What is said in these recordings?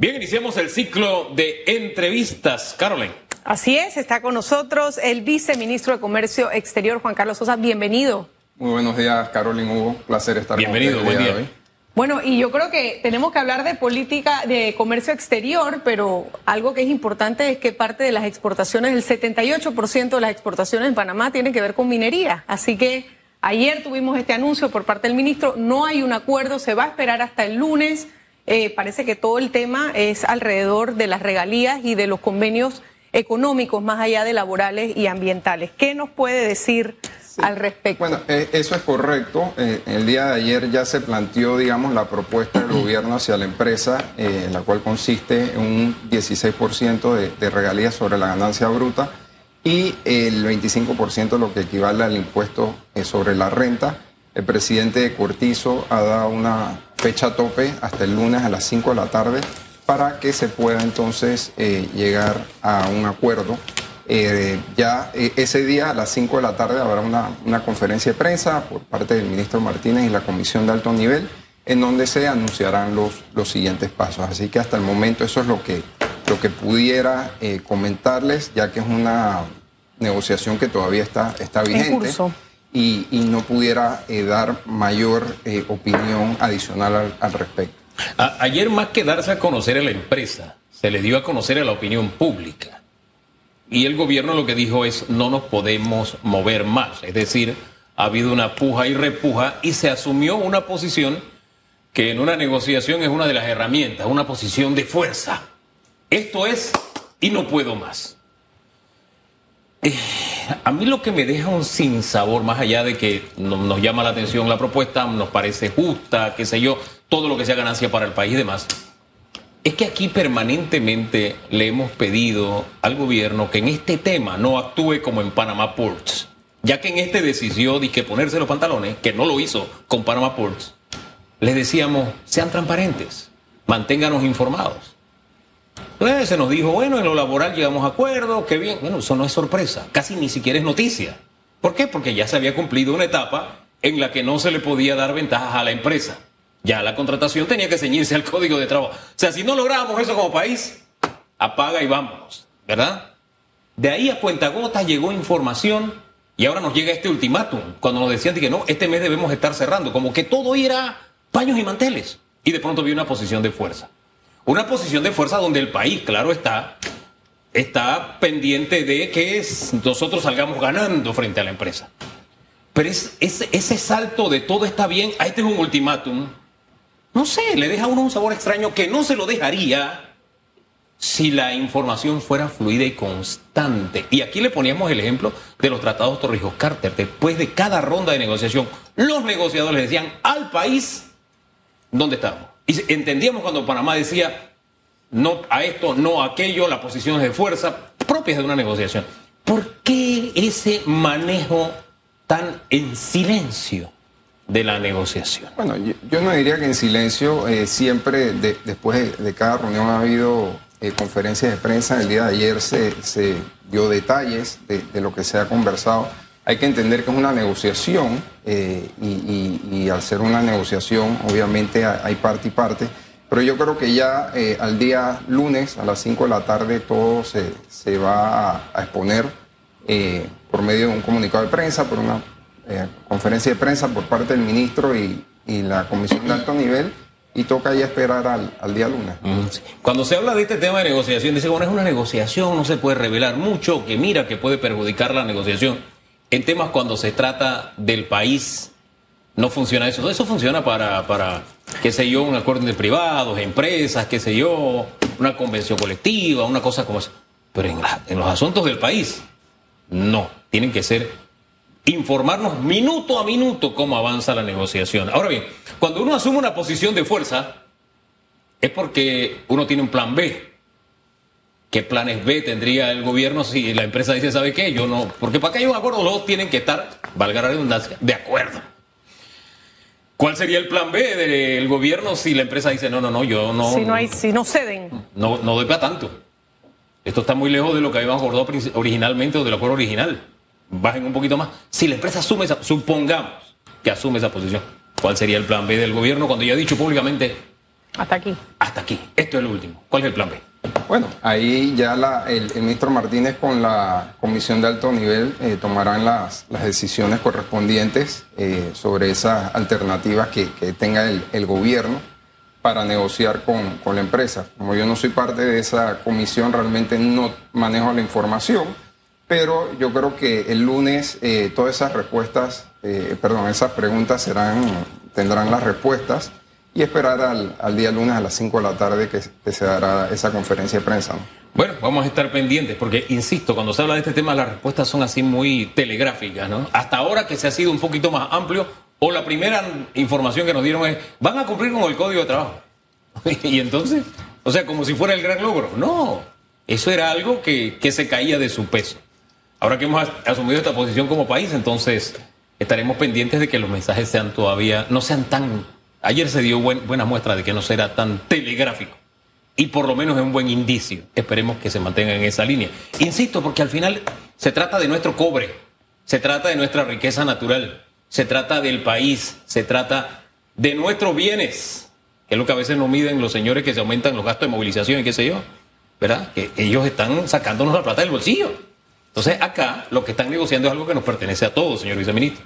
Bien, iniciamos el ciclo de entrevistas. Carolyn. Así es, está con nosotros el viceministro de Comercio Exterior, Juan Carlos Sosa. Bienvenido. Muy buenos días, Carolyn Hugo. Placer estar Bienvenido, con Bienvenido, buen día. Bueno, y yo creo que tenemos que hablar de política de comercio exterior, pero algo que es importante es que parte de las exportaciones, el 78% de las exportaciones en Panamá tienen que ver con minería. Así que ayer tuvimos este anuncio por parte del ministro, no hay un acuerdo, se va a esperar hasta el lunes. Eh, parece que todo el tema es alrededor de las regalías y de los convenios económicos más allá de laborales y ambientales. ¿Qué nos puede decir al respecto? Bueno, eh, eso es correcto. Eh, el día de ayer ya se planteó, digamos, la propuesta del gobierno hacia la empresa, en la cual consiste en un 16% de, de regalías sobre la ganancia bruta y el 25% lo que equivale al impuesto sobre la renta. El presidente Cortizo ha dado una fecha tope hasta el lunes a las 5 de la tarde para que se pueda entonces eh, llegar a un acuerdo. Eh, ya eh, ese día a las 5 de la tarde habrá una, una, conferencia de prensa por parte del ministro Martínez y la comisión de alto nivel en donde se anunciarán los, los siguientes pasos. Así que hasta el momento eso es lo que, lo que pudiera comentarles, ya que es una negociación que todavía está, está vigente y, no pudiera eh, dar mayor eh, opinión adicional al, respecto. ayer más que darse a conocer a la empresa, se le dio a conocer a la opinión pública. Y el gobierno lo que dijo es no nos podemos mover más. Es decir, ha habido una puja y repuja y se asumió una posición que en una negociación es una de las herramientas, una posición de fuerza. Esto es y no puedo más. Eh, a mí lo que me deja un sinsabor, más allá de que nos llama la atención la propuesta, nos parece justa, qué sé yo, todo lo que sea ganancia para el país y demás, es que aquí permanentemente le hemos pedido al gobierno que en este tema no actúe como en Panama Ports, ya que en este decidió de que ponerse los pantalones, que no lo hizo con Panama Ports, les decíamos, sean transparentes, manténganos informados. Se nos dijo, bueno, en lo laboral llegamos a acuerdo, qué bien. Bueno, eso no es sorpresa, casi ni siquiera es noticia. ¿Por qué? Porque ya se había cumplido una etapa en la que no se le podía dar ventajas a la empresa. Ya la contratación tenía que ceñirse al código de trabajo. O sea, si no lográbamos eso como país, apaga y vámonos, ¿verdad? De ahí a cuentagotas llegó información y ahora nos llega este ultimátum, cuando nos decían que no, este mes debemos estar cerrando, como que todo era paños y manteles. Y de pronto vi una posición de fuerza. Una posición de fuerza donde el país, claro está, está pendiente de que nosotros salgamos ganando frente a la empresa. Pero es, ese salto de todo está bien, a este es un ultimátum, no sé, le deja a uno un sabor extraño que no se lo dejaría si la información fuera fluida y constante. Y aquí le poníamos el ejemplo de los tratados Torrijos-Carter. Después de cada ronda de negociación, los negociadores decían al país dónde estamos. Y entendíamos cuando Panamá decía no a esto, no a aquello, las posiciones de fuerza propias de una negociación. ¿Por qué ese manejo tan en silencio de la negociación? Bueno, yo, no diría que en silencio, eh, siempre después de, cada reunión ha habido eh, conferencias de prensa. El día de ayer se, dio detalles de, lo que se ha conversado. Hay que entender que es una negociación eh, y, al ser una negociación, obviamente hay parte y parte. Pero yo creo que ya eh, al día lunes a las 5 de la tarde todo se, se va a, exponer eh, por medio de un comunicado de prensa, por una conferencia de prensa por parte del ministro y, y, la comisión de alto nivel. Y toca ya esperar al, al día lunes. Cuando se habla de este tema de negociación, dice, bueno, es una negociación, no se puede revelar mucho, que mira que puede perjudicar la negociación en temas cuando se trata del país, no funciona eso. Eso funciona para, para qué sé yo, un acuerdo entre privados, empresas, qué sé yo, una convención colectiva, una cosa como esa. Pero en los asuntos del país, no. Tienen que ser informarnos minuto a minuto cómo avanza la negociación. Ahora bien, cuando uno asume una posición de fuerza, es porque uno tiene un plan B. ¿Qué planes B tendría el gobierno si la empresa dice, ¿sabe qué? Yo no. Porque para que haya un acuerdo, los dos tienen que estar, valga la redundancia, de acuerdo. ¿Cuál sería el plan B del gobierno si la empresa dice, no, no, no, yo no. Si no, hay, si no ceden. No, no doy para tanto. Esto está muy lejos de lo que habíamos acordado originalmente o del acuerdo original. Bajen un poquito más. Si la empresa asume esa, supongamos que asume esa posición, ¿cuál sería el plan B del gobierno cuando ya ha dicho públicamente, Hasta aquí. Hasta aquí. Esto es lo último. ¿Cuál es el plan B? Bueno, ahí ya la, el, ministro Martínez con la comisión de alto nivel eh, tomarán las, decisiones correspondientes eh, sobre esas alternativas que, tenga el, el, gobierno para negociar con, la empresa. Como yo no soy parte de esa comisión, realmente no manejo la información, pero yo creo que el lunes eh, todas esas respuestas, perdón, esas preguntas tendrán las respuestas y esperar al, día lunes a las 5 de la tarde que, se dará esa conferencia de prensa. Bueno, vamos a estar pendientes porque, insisto, cuando se habla de este tema las respuestas son así muy telegráficas, ¿no? Hasta ahora que se ha sido un poquito más amplio o la primera información que nos dieron es, van a cumplir con el código de trabajo. y entonces, o sea, como si fuera el gran logro. No, eso era algo que, que se caía de su peso. Ahora que hemos asumido esta posición como país, entonces estaremos pendientes de que los mensajes sean todavía, no sean tan Ayer se dio buena muestra de que no será tan telegráfico. Y por lo menos es un buen indicio. Esperemos que se mantenga en esa línea. Insisto, porque al final se trata de nuestro cobre, se trata de nuestra riqueza natural, se trata del país, se trata de nuestros bienes, que es lo que a veces no miden los señores que se aumentan los gastos de movilización y qué sé yo, ¿verdad? Que ellos están sacándonos la plata del bolsillo. Entonces acá lo que están negociando es algo que nos pertenece a todos, señor viceministro.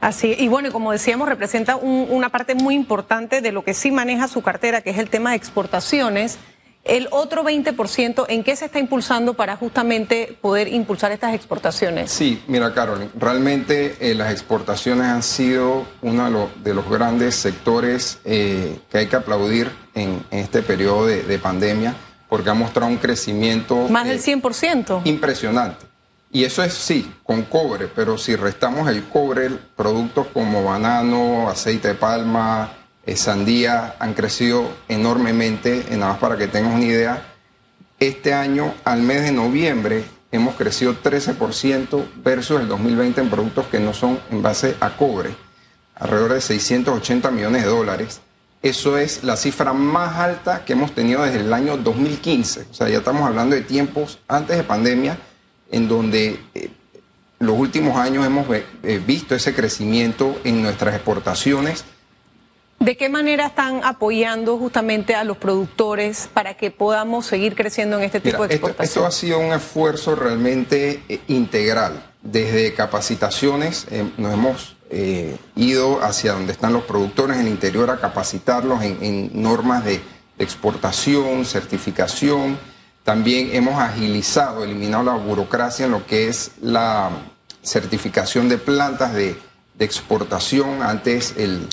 Así, y bueno, como decíamos, representa una parte muy importante de lo que sí maneja su cartera, que es el tema de exportaciones. El otro 20%, ¿en qué se está impulsando para justamente poder impulsar estas exportaciones? Sí, mira, Carolyn, realmente eh, las exportaciones han sido uno de los, grandes sectores eh, que hay que aplaudir en, este periodo de, pandemia, porque ha mostrado un crecimiento. Más del 100%. Eh, impresionante. Y eso es sí, con cobre, pero si restamos el cobre, productos como banano, aceite de palma, eh, sandía han crecido enormemente. Nada más para que tengas una idea, este año, al mes de noviembre, hemos crecido 13% versus el 2020 en productos que no son en base a cobre, alrededor de 680 millones de dólares. Eso es la cifra más alta que hemos tenido desde el año 2015. O sea, ya estamos hablando de tiempos antes de pandemia en donde eh, los últimos años hemos eh, visto ese crecimiento en nuestras exportaciones. ¿De qué manera están apoyando justamente a los productores para que podamos seguir creciendo en este tipo de exportaciones? Esto, ha sido un esfuerzo realmente eh, integral. Desde capacitaciones nos hemos ido hacia donde están los productores en el interior a capacitarlos en normas de exportación, certificación, también hemos agilizado, eliminado la burocracia en lo que es la certificación de plantas de, exportación. Antes el,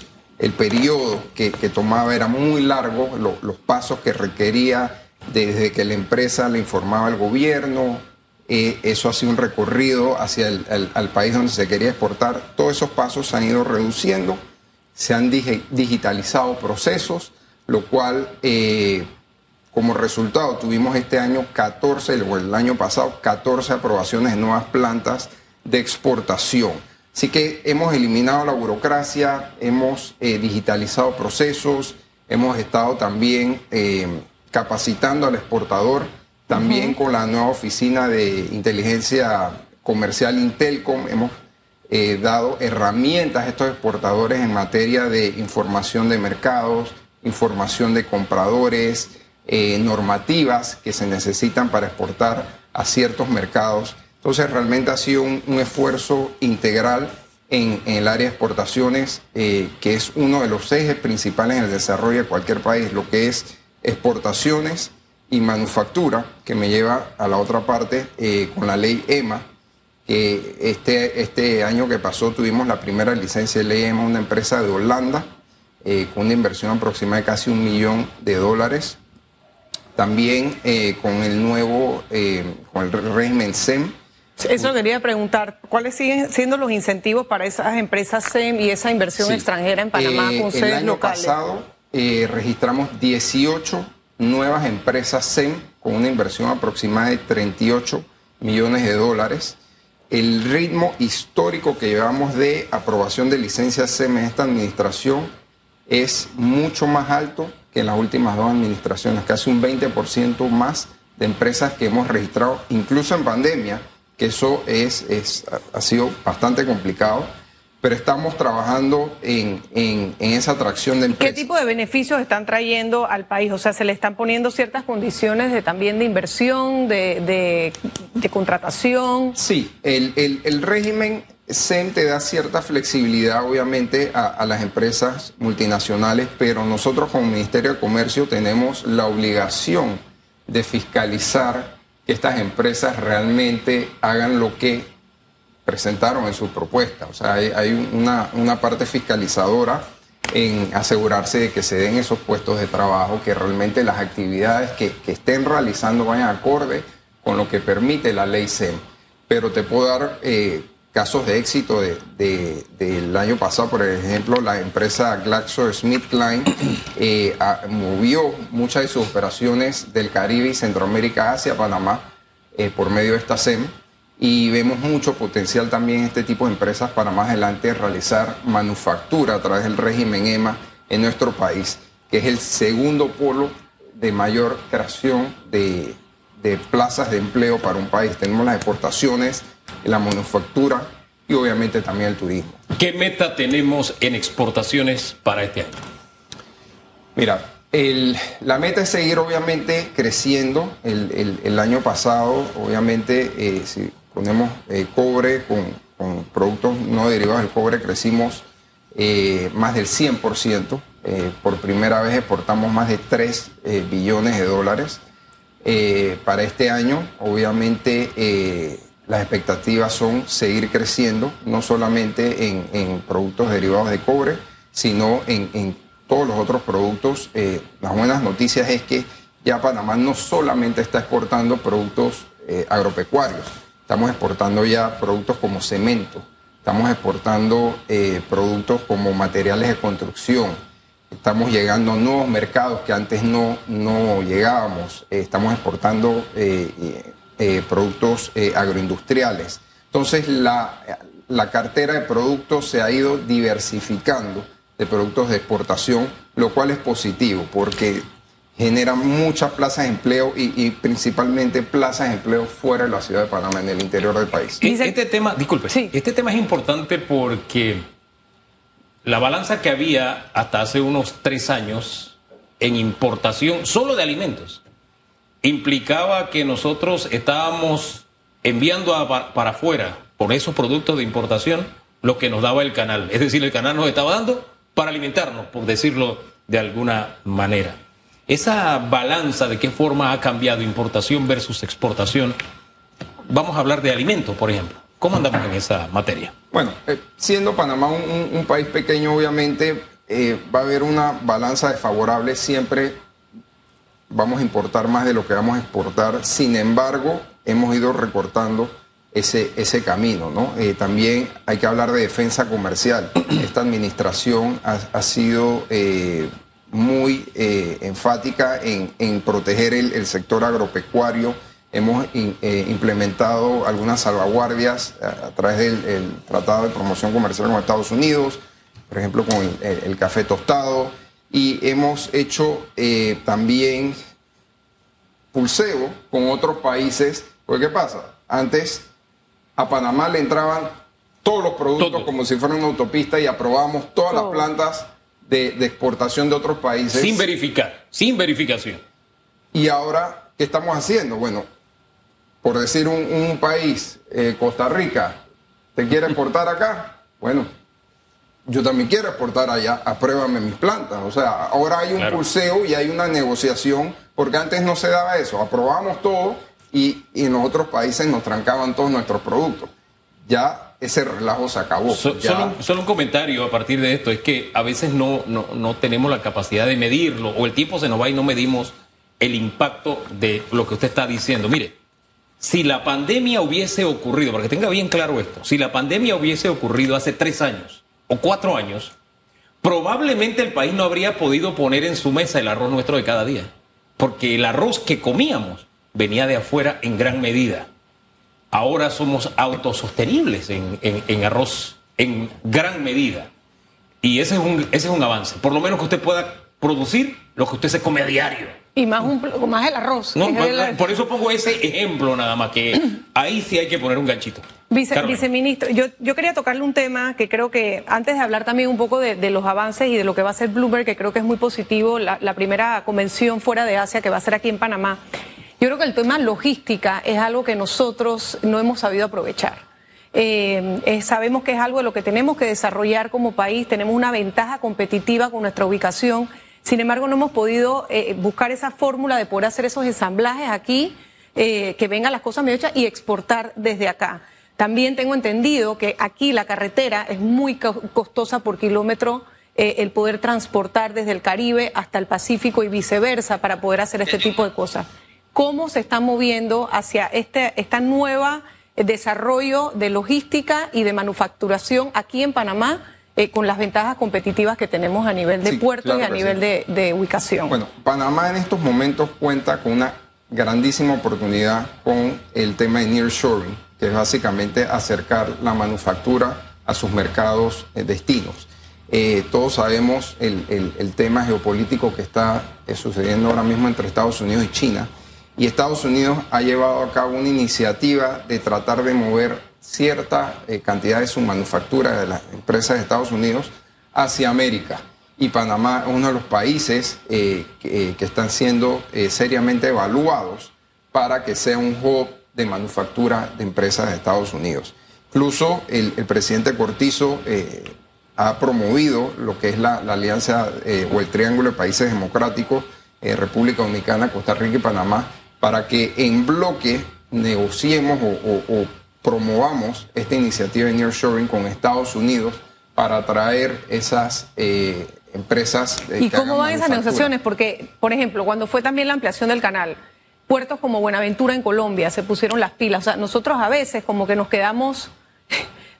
periodo que, tomaba era muy largo, los pasos que requería desde que la empresa le informaba al gobierno, eh, eso ha sido un recorrido hacia el país donde se quería exportar. Todos esos pasos se han ido reduciendo, se han digitalizado procesos, lo cual eh, como resultado, tuvimos este año 14, o el año pasado, 14 aprobaciones de nuevas plantas de exportación. Así que hemos eliminado la burocracia, hemos eh, digitalizado procesos, hemos estado también eh, capacitando al exportador, también con la nueva oficina de inteligencia comercial Intelcom, hemos eh, dado herramientas a estos exportadores en materia de información de mercados, información de compradores, eh, normativas que se necesitan para exportar a ciertos mercados. Entonces realmente ha sido un, esfuerzo integral en, el área de exportaciones, eh, que es uno de los ejes principales en el desarrollo de cualquier país, lo que es exportaciones y manufactura, que me lleva a la otra parte eh, con la ley EMA, que este, este año que pasó tuvimos la primera licencia de ley EMA, una empresa de Holanda, con una inversión aproximada de casi un millón de dólares también eh, con el nuevo, eh, con el régimen SEM. Eso quería preguntar, ¿cuáles siguen siendo los incentivos para esas empresas SEM y esa inversión extranjera en Panamá eh, con sedes locales? El año pasado registramos 18 nuevas empresas SEM con una inversión aproximada de 38 millones de dólares. El ritmo histórico que llevamos de aprobación de licencias SEM en esta administración es mucho más alto en las últimas dos administraciones, casi un 20% más de empresas que hemos registrado, incluso en pandemia, que eso es, es, ha sido bastante complicado. pero estamos trabajando en, esa atracción de empresas. ¿Qué tipo de beneficios están trayendo al país? O sea, ¿se le están poniendo ciertas condiciones de también de inversión, de, contratación? Sí, el, régimen SEM te da cierta flexibilidad, obviamente, a, las empresas multinacionales, pero nosotros como Ministerio de Comercio tenemos la obligación de fiscalizar que estas empresas realmente hagan lo que presentaron en su propuesta. O sea, hay, una, parte fiscalizadora en asegurarse de que se den esos puestos de trabajo, que realmente las actividades que, estén realizando vayan acorde con lo que permite la ley SEM. Pero te puedo dar eh, casos de éxito de, del año pasado, por ejemplo, la empresa GlaxoSmithKline eh, movió muchas de sus operaciones del Caribe y Centroamérica hacia Panamá eh, por medio de esta SEM y vemos mucho potencial también en este tipo de empresas para más adelante realizar manufactura a través del régimen EMA en nuestro país, que es el segundo polo de mayor creación de, plazas de empleo para un país. Tenemos las exportaciones, la manufactura y obviamente también el turismo. ¿Qué meta tenemos en exportaciones para este año? Mira, la meta es seguir obviamente creciendo. El, año pasado, obviamente, eh, si ponemos eh, cobre con, productos no derivados del cobre, crecimos eh, más del 100%. Eh, por primera vez exportamos más de 3 billones de dólares. para este año, obviamente, las expectativas son seguir creciendo, no solamente en, productos derivados de cobre, sino en, en todos los otros productos. las buenas noticias es que ya Panamá no solamente está exportando productos agropecuarios, Estamos exportando ya productos como cemento, estamos exportando eh, productos como materiales de construcción, estamos llegando a nuevos mercados que antes no, no llegábamos, eh, estamos exportando eh, productos agroindustriales. Entonces la, la cartera de productos se ha ido diversificando de productos de exportación, lo cual es positivo porque genera muchas plazas de empleo y, principalmente plazas de empleo fuera de la ciudad de Panamá, en el interior del país. Este tema, disculpe, este tema es importante porque la balanza que había hasta hace unos tres años en importación solo de alimentos implicaba que nosotros estábamos enviando para afuera por esos productos de importación lo que nos daba el canal. Es decir, el canal nos estaba dando para alimentarnos, por decirlo de alguna manera. Esa balanza de qué forma ha cambiado importación versus exportación, vamos a hablar de alimentos, por ejemplo. ¿Cómo andamos en esa materia? Bueno, eh, siendo Panamá un, país pequeño, obviamente eh, va a haber una balanza desfavorable. Siempre vamos a importar más de lo que vamos a exportar. Sin embargo, hemos ido recortando ese, ese camino. ¿no? Eh, también hay que hablar de defensa comercial. Esta administración ha, ha sido muy eh, enfática en, proteger el, sector agropecuario. Hemos eh, implementado algunas salvaguardias a, través del Tratado de Promoción Comercial con Estados Unidos, por ejemplo con el, café tostado, y hemos hecho eh, también pulseo con otros países. Porque ¿qué pasa? Antes a Panamá le entraban todos los productos como si fueran una autopista y aprobábamos todas las plantas de, exportación de otros países. Sin verificar, sin verificación. Y ahora, ¿qué estamos haciendo? Bueno, por decir un, país, eh, Costa Rica, ¿te quiere exportar acá? Bueno, yo también quiero exportar allá, apruébame mis plantas. O sea, ahora hay un pulseo y hay una negociación, porque antes no se daba eso, aprobamos todo y, y en los otros países nos trancaban todos nuestros productos. Ya ese relajo se acabó. solo, un, comentario a partir de esto, es que a veces no, no, tenemos la capacidad de medirlo, o el tiempo se nos va y no medimos el impacto de lo que usted está diciendo. Mire, si la pandemia hubiese ocurrido, para que tenga bien claro esto, si la pandemia hubiese ocurrido hace tres años o cuatro años, probablemente el país no habría podido poner en su mesa el arroz nuestro de cada día, porque el arroz que comíamos venía de afuera en gran medida ahora somos autosostenibles en, arroz en gran medida. Y ese es, un, ese es un avance. Por lo menos que usted pueda producir lo que usted se come a diario. Y más, un, más el arroz. Por eso pongo ese ejemplo nada más, que ahí sí hay que poner un ganchito. viceministro, yo, yo quería tocarle un tema que creo que, antes de hablar también un poco de, los avances y de lo que va a ser Bloomberg, que creo que es muy positivo, la, primera convención fuera de Asia que va a ser aquí en Panamá, yo creo que el tema logística es algo que nosotros no hemos sabido aprovechar. Eh, sabemos que es algo de lo que tenemos que desarrollar como país, tenemos una ventaja competitiva con nuestra ubicación sin embargo, no hemos podido eh, buscar esa fórmula de poder hacer esos ensamblajes aquí, eh, que vengan las cosas medio hechas y exportar desde acá. También tengo entendido que aquí la carretera es muy costosa por kilómetro eh, el poder transportar desde el Caribe hasta el Pacífico y viceversa para poder hacer este tipo de cosas. ¿Cómo se está moviendo hacia este esta nueva desarrollo de logística y de manufacturación aquí en Panamá? Eh, con las ventajas competitivas que tenemos a nivel de puertos y a nivel de, ubicación. Bueno, Panamá en estos momentos cuenta con una grandísima oportunidad con el tema de nearshoring, que es básicamente acercar la manufactura a sus mercados eh, destinos. Eh, todos sabemos el, tema geopolítico que está sucediendo ahora mismo entre Estados Unidos y China. Y Estados Unidos ha llevado a cabo una iniciativa de tratar de mover cierta eh, cantidad de su manufactura de las empresas de Estados Unidos hacia América. Y Panamá es uno de los países eh, eh, que, están siendo seriamente evaluados para que sea un hub de manufactura de empresas de Estados Unidos. Incluso el, presidente Cortizo ha promovido lo que es la, alianza o el triángulo de países democráticos, República Dominicana, Costa Rica y Panamá, para que en bloque negociemos o promovamos esta iniciativa de nearshoring con Estados Unidos para atraer esas eh, empresas. ¿Y cómo van esas negociaciones? Porque, por ejemplo, cuando fue también la ampliación del canal, puertos como Buenaventura en Colombia se pusieron las pilas. O sea, nosotros a veces como que nos quedamos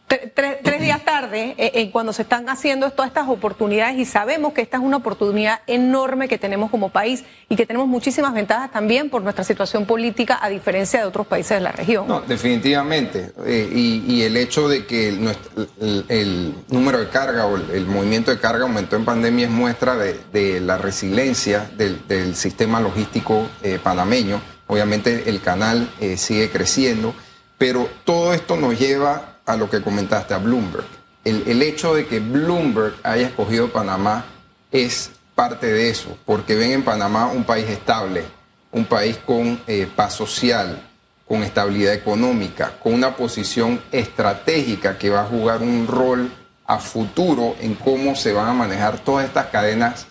tres, días tarde, eh, cuando se están haciendo todas estas oportunidades y sabemos que esta es una oportunidad enorme que tenemos como país y que tenemos muchísimas ventajas también por nuestra situación política a diferencia de otros países de la región. No, definitivamente. Eh, y, el hecho de que el, número de carga o el, movimiento de carga aumentó en pandemia es muestra de, la resiliencia del, sistema logístico eh, panameño. Obviamente el canal sigue creciendo, pero todo esto nos lleva a lo que comentaste, a Bloomberg. El, hecho de que Bloomberg haya escogido Panamá es parte de eso, porque ven en Panamá un país estable, un país con eh, paz social, con estabilidad económica, con una posición estratégica que va a jugar un rol a futuro en cómo se van a manejar todas estas cadenas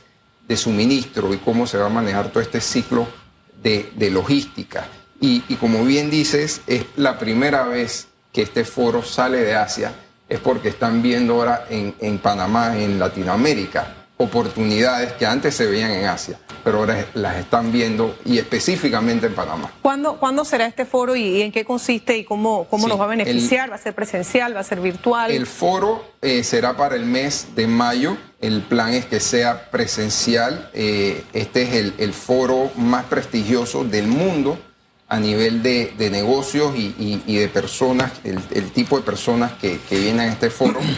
de suministro y cómo se va a manejar todo este ciclo de, logística. Y, como bien dices, es la primera vez que este foro sale de Asia es porque están viendo ahora en, Panamá, en Latinoamérica, oportunidades que antes se veían en Asia, pero ahora las están viendo y específicamente en Panamá. ¿Cuándo, ¿cuándo será este foro y, en qué consiste y cómo, cómo nos va a beneficiar? ¿Va a ser presencial? ¿Va a ser virtual? El foro eh, será para el mes de mayo. El plan es que sea presencial. Eh, este es el, el foro más prestigioso del mundo a nivel de, negocios y, de personas, el, tipo de personas que, vienen a este foro.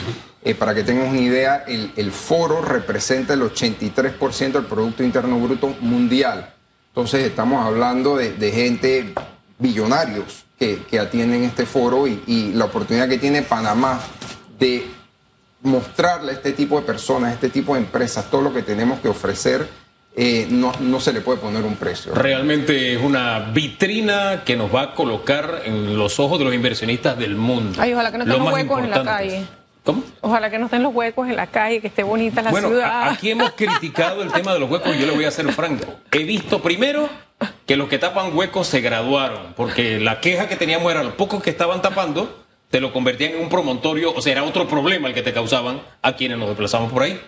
Eh, para que tengan una idea, el, foro representa el 83% del Producto Interno Bruto mundial. Entonces estamos hablando de, gente billonarios que, que, atienden este foro y, y la oportunidad que tiene Panamá de mostrarle a este tipo de personas, a este tipo de empresas, todo lo que tenemos que ofrecer eh, no, no se le puede poner un precio. Realmente es una vitrina que nos va a colocar en los ojos de los inversionistas del mundo. Ay, ojalá que no estén los huecos en la calle. ¿Cómo? Ojalá que no estén los huecos en la calle, que esté bonita la bueno, ciudad. Aquí hemos criticado el tema de los huecos y yo le voy a ser franco. He visto primero que los que tapan huecos se graduaron, porque la queja que teníamos era los pocos que estaban tapando, te lo convertían en un promontorio, o sea, era otro problema el que te causaban a quienes nos desplazamos por ahí.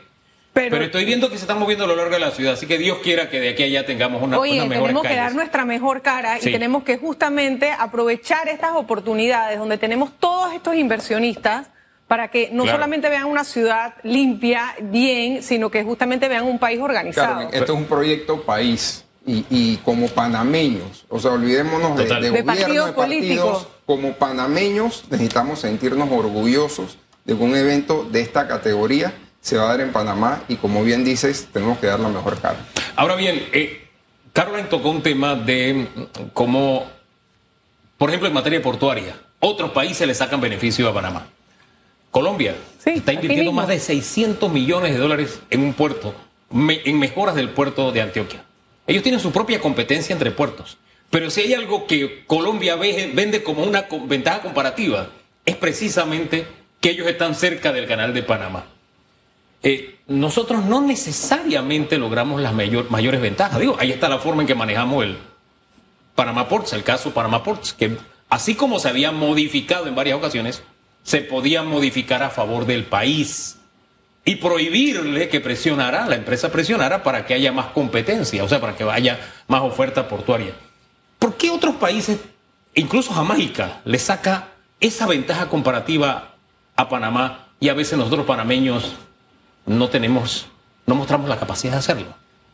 Pero, estoy viendo que se están moviendo a lo largo de la ciudad, así que Dios quiera que de aquí a allá tengamos una, Oye, mejor tenemos que dar nuestra mejor cara y tenemos que justamente aprovechar estas oportunidades donde tenemos todos estos inversionistas para que no solamente vean una ciudad limpia, bien, sino que justamente vean un país organizado. esto es un proyecto país y, como panameños, o sea, olvidémonos de, de, gobierno, de partidos, como panameños necesitamos sentirnos orgullosos de un evento de esta categoría se va a dar en Panamá y como bien dices, tenemos que dar la mejor cara. Ahora bien, eh, Caroline tocó un tema de cómo, por ejemplo, en materia portuaria, otros países le sacan beneficio a Panamá. Colombia Sí, está invirtiendo más de 600 millones de dólares en un puerto, me- en mejoras del puerto de Antioquia. Ellos tienen su propia competencia entre puertos. Pero si hay algo que Colombia ve- vende como una ventaja comparativa, es precisamente que ellos están cerca del canal de Panamá. Eh, nosotros no necesariamente logramos las mayor- mayores ventajas. Digo, ahí está la forma en que manejamos el Panamá Ports, el caso Panamá Ports, que así como se había modificado en varias ocasiones, se podía modificar a favor del país y prohibirle que presionara, la empresa presionara para que haya más competencia, o sea, para que haya más oferta portuaria. ¿Por qué otros países, incluso Jamaica, le saca esa ventaja comparativa a Panamá y a veces nosotros panameños no tenemos, no mostramos la capacidad de hacerlo?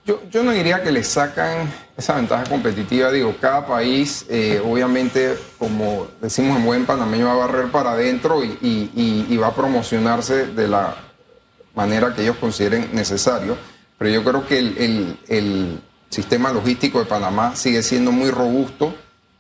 Yo, yo no diría que le sacan esa ventaja competitiva. Digo, cada país, eh, obviamente, como decimos en buen panameño, va a barrer para adentro y, va a promocionarse de la manera que ellos consideren necesario. Pero yo creo que el, el- el sistema logístico de Panamá sigue siendo muy robusto,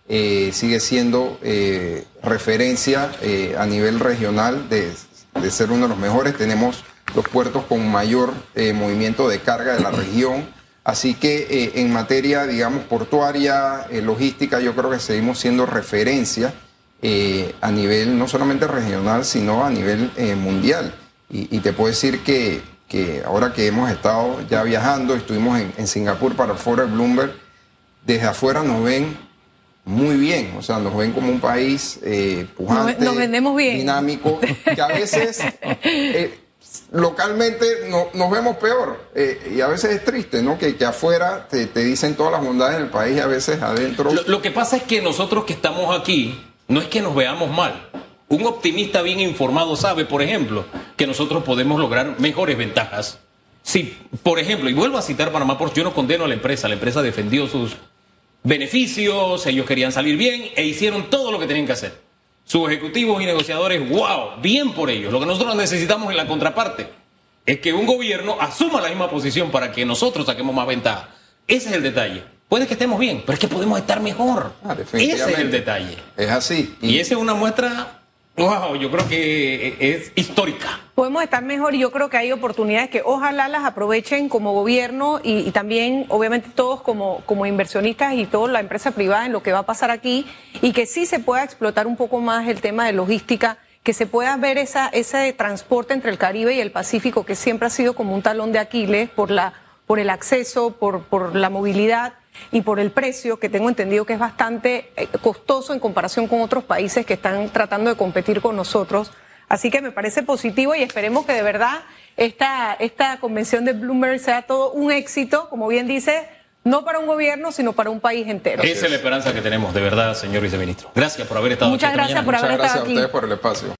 eh, sigue siendo eh, referencia eh, a nivel regional de, de ser uno de los mejores. Tenemos los puertos con mayor eh, movimiento de carga de la región. Así que eh, en materia, digamos, portuaria, eh, logística, yo creo que seguimos siendo referencia a nivel no solamente regional, sino a nivel mundial. Y, y te puedo decir que, que ahora que hemos estado ya viajando, estuvimos en, en Singapur para el foro de Bloomberg, desde afuera nos ven muy bien, o sea, nos ven como un país eh, pujante, Nos- nos vendemos bien. dinámico, que a veces eh, localmente no- nos vemos peor eh, y a veces es triste, ¿no? Que, que afuera te, te dicen todas las bondades del país y a veces adentro... Lo, que pasa es que nosotros que estamos aquí, no es que nos veamos mal. Un optimista bien informado sabe, por ejemplo, que nosotros podemos lograr mejores ventajas. Si, por ejemplo, y vuelvo a citar Panamá Ports, yo no condeno a la empresa, la empresa defendió sus beneficios, ellos querían salir bien e hicieron todo lo que tenían que hacer. Sus ejecutivos y negociadores, wow, bien por ellos. Lo que nosotros necesitamos en la contraparte es que un gobierno asuma la misma posición para que nosotros saquemos más ventaja. Ese es el detalle. Puede que estemos bien, pero es que podemos estar mejor. Ah, Ese es el detalle. Es así. Y esa es una muestra, wow, yo creo que es histórica. Podemos estar mejor y yo creo que hay oportunidades que ojalá las aprovechen como gobierno y, y también obviamente todos como, como inversionistas y toda la empresa privada en lo que va a pasar aquí y que sí se pueda explotar un poco más el tema de logística, que se pueda ver esa, ese transporte entre el Caribe y el Pacífico que siempre ha sido como un talón de Aquiles por, la, por el acceso, por, por la movilidad y por el precio, que tengo entendido que es bastante eh, costoso en comparación con otros países que están tratando de competir con nosotros. Así que me parece positivo y esperemos que de verdad esta, esta convención de Bloomberg sea todo un éxito, como bien dice, no para un gobierno, sino para un país entero. Esa es la esperanza que tenemos, de verdad, señor viceministro. Gracias por haber estado Muchas aquí gracias por haber Muchas estado gracias a aquí. ustedes por el espacio.